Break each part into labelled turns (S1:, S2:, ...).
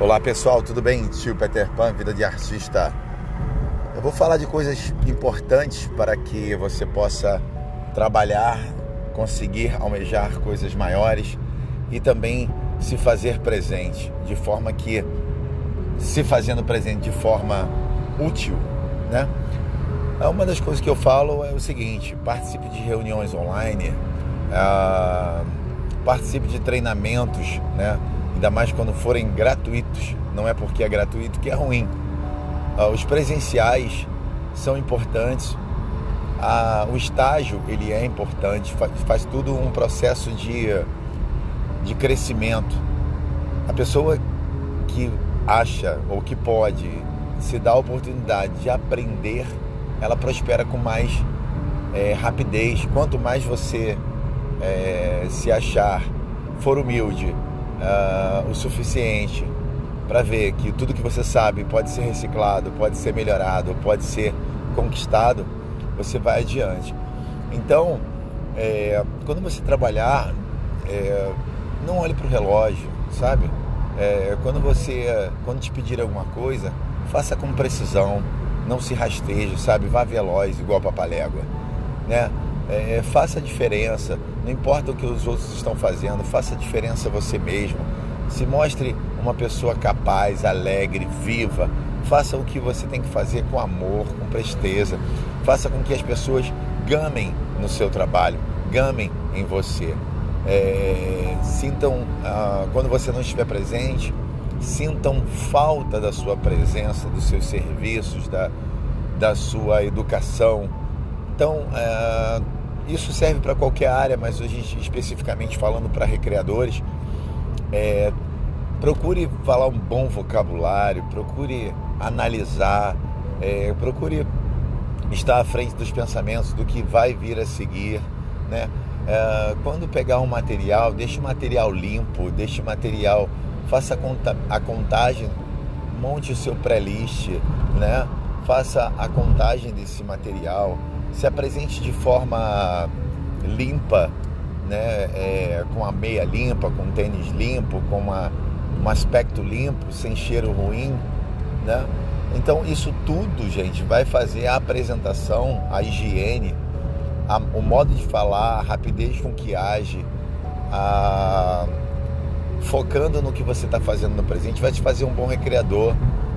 S1: Olá pessoal, tudo bem? Tio Peter Pan, vida de artista. Eu vou falar de coisas importantes para que você possa trabalhar, conseguir almejar coisas maiores e também se fazer presente, de forma que se fazendo presente de forma útil, né? É uma das coisas que eu falo é o seguinte: participe de reuniões online, uh, participe de treinamentos, né? Ainda mais quando forem gratuitos. Não é porque é gratuito que é ruim. Uh, os presenciais são importantes. Uh, o estágio ele é importante, faz, faz tudo um processo de, de crescimento. A pessoa que acha ou que pode se dar a oportunidade de aprender, ela prospera com mais é, rapidez. Quanto mais você é, se achar, for humilde, uh, o suficiente para ver que tudo que você sabe pode ser reciclado, pode ser melhorado, pode ser conquistado, você vai adiante. Então, é, quando você trabalhar, é, não olhe para o relógio, sabe? É, quando você, quando te pedir alguma coisa, faça com precisão, não se rasteje, sabe? Vá veloz, igual papalégua, né? É, faça a diferença, não importa o que os outros estão fazendo, faça a diferença você mesmo. Se mostre uma pessoa capaz, alegre, viva. Faça o que você tem que fazer com amor, com presteza. Faça com que as pessoas gamem no seu trabalho, gamem em você. É, sintam, ah, quando você não estiver presente, sintam falta da sua presença, dos seus serviços, da, da sua educação. Então, é, isso serve para qualquer área, mas hoje especificamente falando para recreadores, é, procure falar um bom vocabulário, procure analisar, é, procure estar à frente dos pensamentos do que vai vir a seguir, né? É, quando pegar um material, deixe o material limpo, deixe o material, faça a, conta, a contagem, monte o seu pré-list, né? Faça a contagem desse material, se apresente de forma limpa, né? É, com a meia limpa, com tênis limpo, com uma, um aspecto limpo, sem cheiro ruim, né? Então isso tudo, gente, vai fazer a apresentação, a higiene, a, o modo de falar, a rapidez com que age, a, focando no que você está fazendo no presente, vai te fazer um bom recreador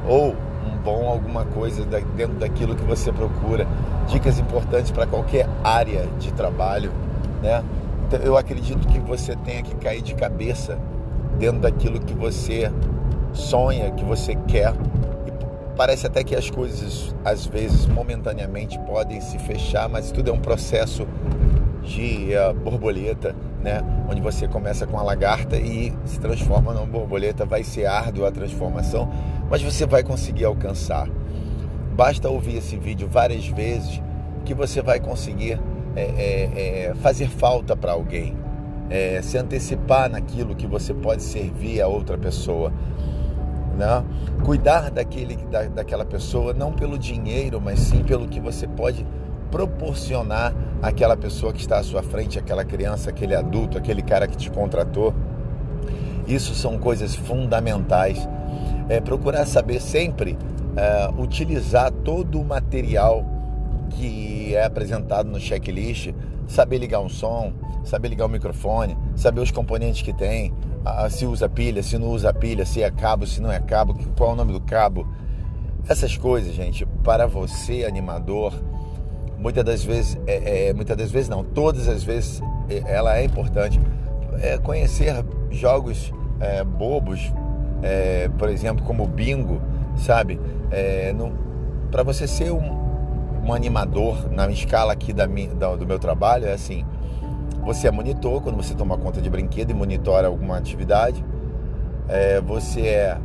S1: ou bom alguma coisa dentro daquilo que você procura dicas importantes para qualquer área de trabalho, né? Então, eu acredito que você tenha que cair de cabeça dentro daquilo que você sonha, que você quer. E parece até que as coisas, às vezes, momentaneamente podem se fechar, mas tudo é um processo de uh, borboleta, né? Onde você começa com a lagarta e se transforma numa borboleta. Vai ser árdua a transformação, mas você vai conseguir alcançar. Basta ouvir esse vídeo várias vezes que você vai conseguir é, é, é fazer falta para alguém, é, se antecipar naquilo que você pode servir a outra pessoa. Né? Cuidar daquele, da, daquela pessoa não pelo dinheiro, mas sim pelo que você pode proporcionar àquela pessoa que está à sua frente, aquela criança, aquele adulto, aquele cara que te contratou. Isso são coisas fundamentais. É, procurar saber sempre é, utilizar todo o material que é apresentado no checklist, saber ligar um som, saber ligar o microfone, saber os componentes que tem, se usa pilha, se não usa pilha, se é cabo, se não é cabo, qual é o nome do cabo. Essas coisas, gente, para você animador, muitas das vezes, é, é, muitas das vezes não, todas as vezes é, ela é importante. É, conhecer jogos é, bobos, é, por exemplo, como bingo, sabe? É, para você ser um, um, animador na escala aqui da, da, do meu trabalho, é assim: você é monitor quando você toma conta de brinquedo e monitora alguma atividade, você é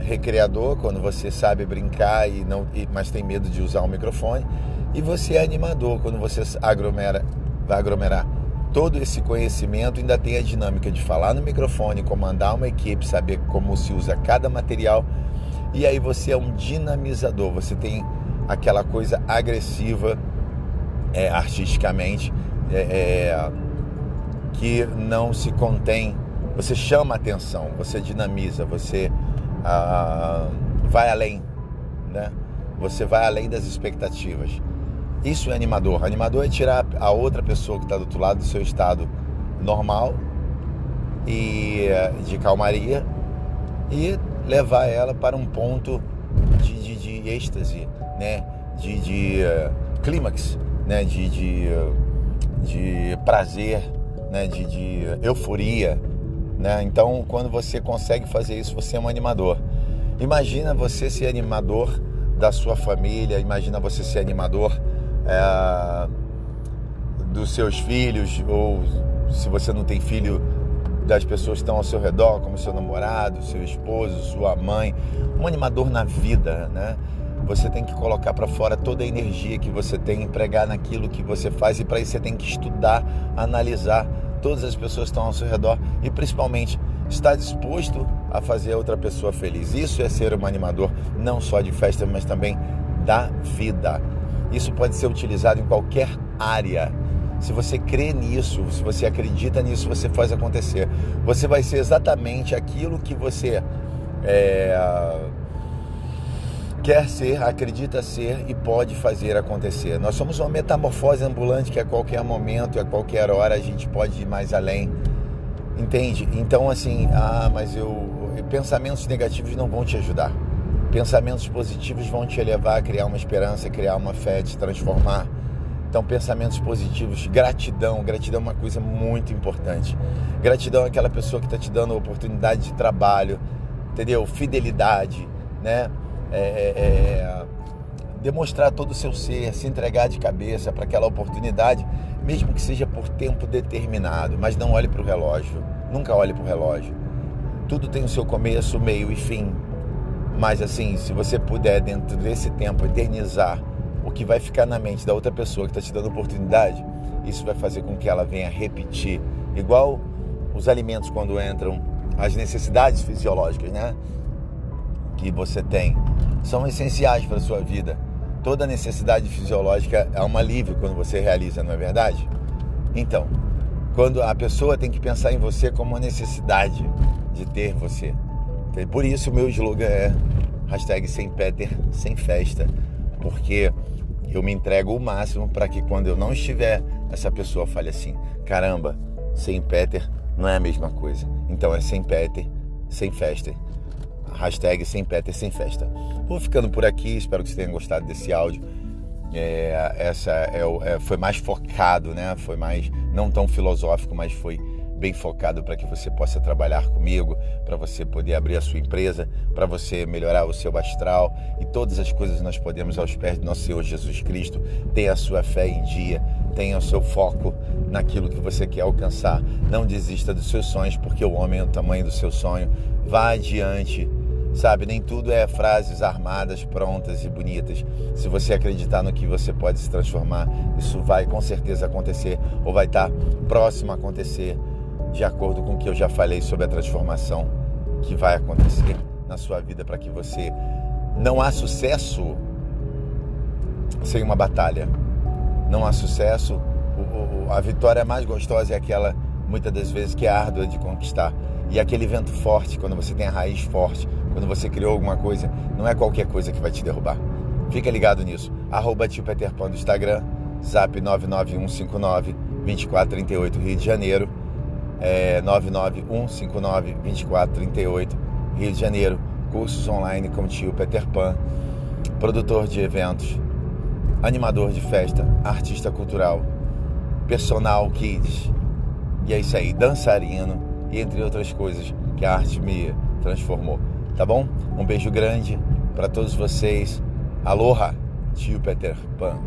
S1: recreador quando você sabe brincar e não, e, mas tem medo de usar o microfone, e você é animador quando você aglomera, vai aglomerar todo esse conhecimento ainda tem a dinâmica de falar no microfone, comandar uma equipe, saber como se usa cada material e aí você é um dinamizador, você tem aquela coisa agressiva é, artisticamente é, é, que não se contém. Você chama atenção, você dinamiza, você ah, vai além, né? Você vai além das expectativas. Isso é animador. Animador é tirar a outra pessoa que está do outro lado do seu estado normal e de calmaria e levar ela para um ponto de, de, de êxtase, né? de, de uh, clímax, né? de, de, uh, de prazer, né? de, de euforia. Né? Então, quando você consegue fazer isso, você é um animador. Imagina você ser animador da sua família, imagina você ser animador é, dos seus filhos, ou se você não tem filho, das pessoas que estão ao seu redor, como seu namorado, seu esposo, sua mãe, um animador na vida, né? Você tem que colocar para fora toda a energia que você tem, empregar naquilo que você faz e para isso você tem que estudar, analisar todas as pessoas que estão ao seu redor e principalmente estar disposto a fazer a outra pessoa feliz. Isso é ser um animador não só de festa, mas também da vida. Isso pode ser utilizado em qualquer área. Se você crê nisso, se você acredita nisso, você faz acontecer. Você vai ser exatamente aquilo que você é, quer ser, acredita ser e pode fazer acontecer. Nós somos uma metamorfose ambulante que a qualquer momento, a qualquer hora a gente pode ir mais além. Entende? Então assim, ah, mas eu pensamentos negativos não vão te ajudar. Pensamentos positivos vão te levar a criar uma esperança, criar uma fé, te transformar. Então, pensamentos positivos, gratidão. Gratidão é uma coisa muito importante. Gratidão é aquela pessoa que está te dando a oportunidade de trabalho, entendeu? Fidelidade, né? É, é, é, demonstrar todo o seu ser, se entregar de cabeça para aquela oportunidade, mesmo que seja por tempo determinado. Mas não olhe para o relógio. Nunca olhe para o relógio. Tudo tem o seu começo, meio e fim. Mas assim, se você puder, dentro desse tempo, eternizar o que vai ficar na mente da outra pessoa que está te dando oportunidade, isso vai fazer com que ela venha repetir. Igual os alimentos quando entram, as necessidades fisiológicas, né? Que você tem, são essenciais para a sua vida. Toda necessidade fisiológica é um alívio quando você realiza, não é verdade? Então, quando a pessoa tem que pensar em você como uma necessidade de ter você. Por isso o meu slogan é hashtag sem Peter, sem festa, porque eu me entrego o máximo para que quando eu não estiver, essa pessoa fale assim, caramba, sem Peter não é a mesma coisa. Então é sem Peter, sem festa. Hashtag sem Peter, sem festa. Vou ficando por aqui, espero que você tenha gostado desse áudio. É, essa é, é, foi mais focado, né? Foi mais não tão filosófico, mas foi bem focado para que você possa trabalhar comigo, para você poder abrir a sua empresa, para você melhorar o seu astral e todas as coisas nós podemos aos pés do nosso Senhor Jesus Cristo. Tenha a sua fé em dia, tenha o seu foco naquilo que você quer alcançar. Não desista dos seus sonhos, porque o homem é o tamanho do seu sonho. Vá adiante. Sabe, nem tudo é frases armadas, prontas e bonitas. Se você acreditar no que você pode se transformar, isso vai com certeza acontecer ou vai estar próximo a acontecer de acordo com o que eu já falei sobre a transformação que vai acontecer na sua vida para que você não há sucesso sem uma batalha. Não há sucesso. A vitória mais gostosa é aquela, muitas das vezes, que é árdua de conquistar. E aquele vento forte, quando você tem a raiz forte, quando você criou alguma coisa, não é qualquer coisa que vai te derrubar. Fica ligado nisso. Arroba tio Peter Pan do Instagram, zap 99159 2438 Rio de Janeiro é, 991592438, Rio de Janeiro. Cursos online com tio Peter Pan, produtor de eventos, animador de festa, artista cultural, personal kids. E é isso aí, dançarino e entre outras coisas que a arte me transformou. Tá bom? Um beijo grande para todos vocês. Aloha, tio Peter Pan.